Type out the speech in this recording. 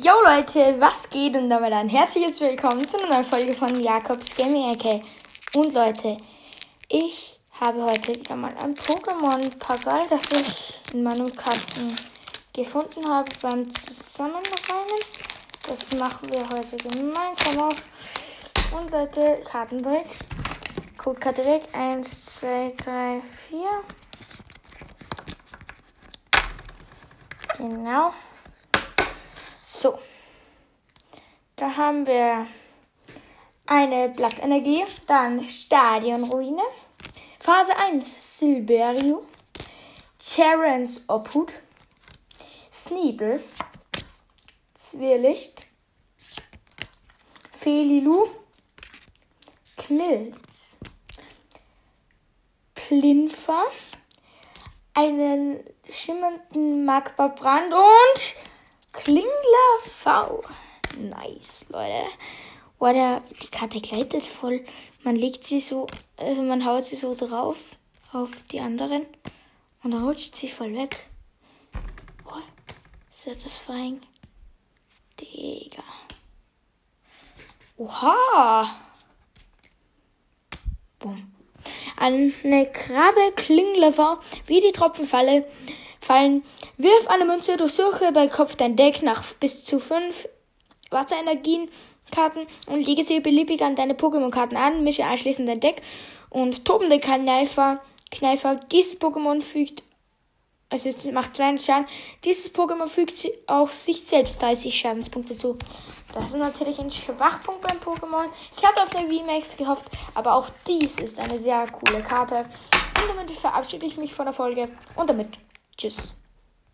Yo Leute, was geht und damit ein herzliches Willkommen zu einer neuen Folge von Jakobs Gaming AK. Und Leute, ich habe heute wieder mal ein Pokémon-Pagel, das ich in meinem Kasten gefunden habe beim Zusammenreimen. Das machen wir heute gemeinsam auf. Und Leute, Kartentrick. Codekarte weg. 1, 2, 3, 4. Genau. So. Da haben wir eine Blattenergie, dann Stadionruine, Phase 1 Silberio, Terrence Obhut, Sneebel, Zwirlicht, Felilu, Knilz, Plinfer, einen schimmernden Magma-Brand und Klingler V. Nice, Leute. Boah, der, die Karte gleitet voll. Man legt sie so, also man haut sie so drauf auf die anderen und dann rutscht sie voll weg. Boah, satisfying. Digga. Oha. Boom. Eine Krabbe Klinglever, wie die Tropfenfalle, fallen. Wirf eine Münze, durchsuche bei Kopf dein Deck nach bis zu fünf Wasserenergienkarten und lege sie beliebig an deine Pokémon-Karten an, mische anschließend dein Deck und tobende Kneifer. Kneifer. Dieses Pokémon fügt also es macht 200 Schaden. Dieses Pokémon fügt auch sich selbst 30 Schadenspunkte zu. Das ist natürlich ein Schwachpunkt beim Pokémon. Ich hatte auf der VMAX gehofft, aber auch dies ist eine sehr coole Karte. Und damit verabschiede ich mich von der Folge und damit tschüss.